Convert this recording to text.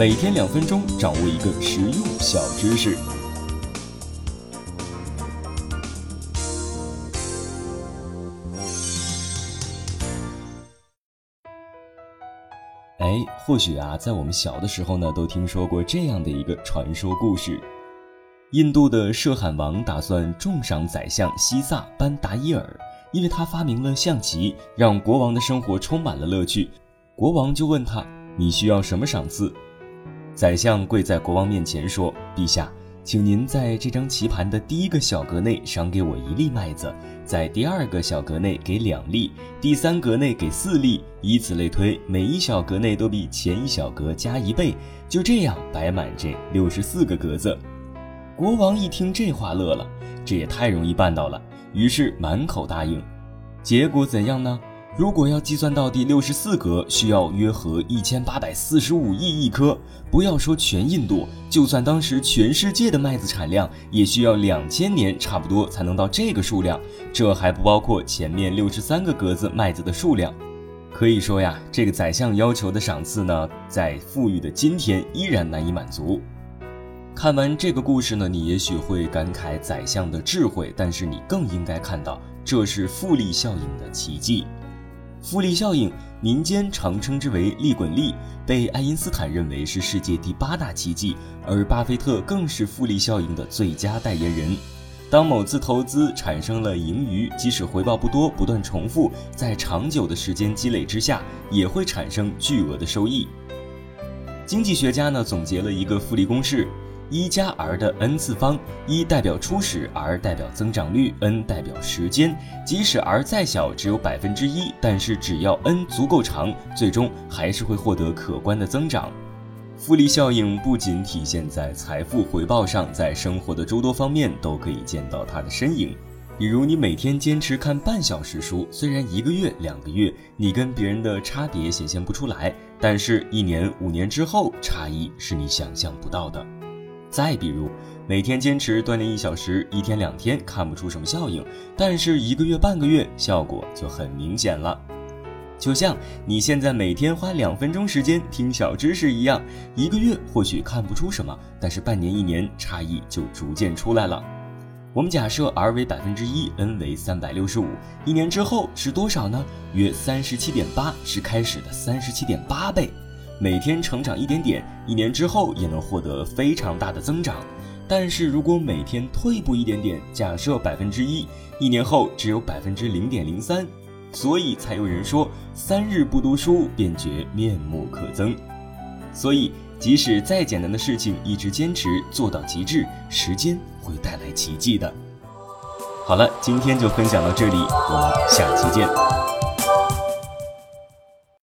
每天两分钟，掌握一个实用小知识。哎，或许啊，在我们小的时候呢，都听说过这样的一个传说故事：印度的摄罕王打算重赏宰相西萨班达伊尔，因为他发明了象棋，让国王的生活充满了乐趣。国王就问他：“你需要什么赏赐？”宰相跪在国王面前说：“陛下。”请您在这张棋盘的第一个小格内赏给我一粒麦子，在第二个小格内给两粒，第三格内给四粒，以此类推，每一小格内都比前一小格加一倍，就这样摆满这六十四个格子。国王一听这话乐了，这也太容易办到了，于是满口答应。结果怎样呢？如果要计算到第六十四格，需要约合一千八百四十五亿亿颗。不要说全印度，就算当时全世界的麦子产量，也需要两千年差不多才能到这个数量。这还不包括前面六十三个格子麦子的数量。可以说呀，这个宰相要求的赏赐呢，在富裕的今天依然难以满足。看完这个故事呢，你也许会感慨宰相的智慧，但是你更应该看到，这是复利效应的奇迹。复利效应，民间常称之为“利滚利”，被爱因斯坦认为是世界第八大奇迹，而巴菲特更是复利效应的最佳代言人。当某次投资产生了盈余，即使回报不多，不断重复，在长久的时间积累之下，也会产生巨额的收益。经济学家呢总结了一个复利公式。一加 r 的 n 次方，一代表初始，r 代表增长率，n 代表时间。即使 r 再小，只有百分之一，但是只要 n 足够长，最终还是会获得可观的增长。复利效应不仅体现在财富回报上，在生活的诸多方面都可以见到它的身影。比如，你每天坚持看半小时书，虽然一个月、两个月你跟别人的差别显现不出来，但是一年、五年之后，差异是你想象不到的。再比如，每天坚持锻炼一小时，一天两天看不出什么效应，但是一个月半个月效果就很明显了。就像你现在每天花两分钟时间听小知识一样，一个月或许看不出什么，但是半年一年差异就逐渐出来了。我们假设 r 为百分之一，n 为三百六十五，一年之后是多少呢？约三十七点八，是开始的三十七点八倍。每天成长一点点，一年之后也能获得非常大的增长。但是如果每天退步一点点，假设百分之一，一年后只有百分之零点零三，所以才有人说三日不读书便觉面目可憎。所以即使再简单的事情，一直坚持做到极致，时间会带来奇迹的。好了，今天就分享到这里，我们下期见。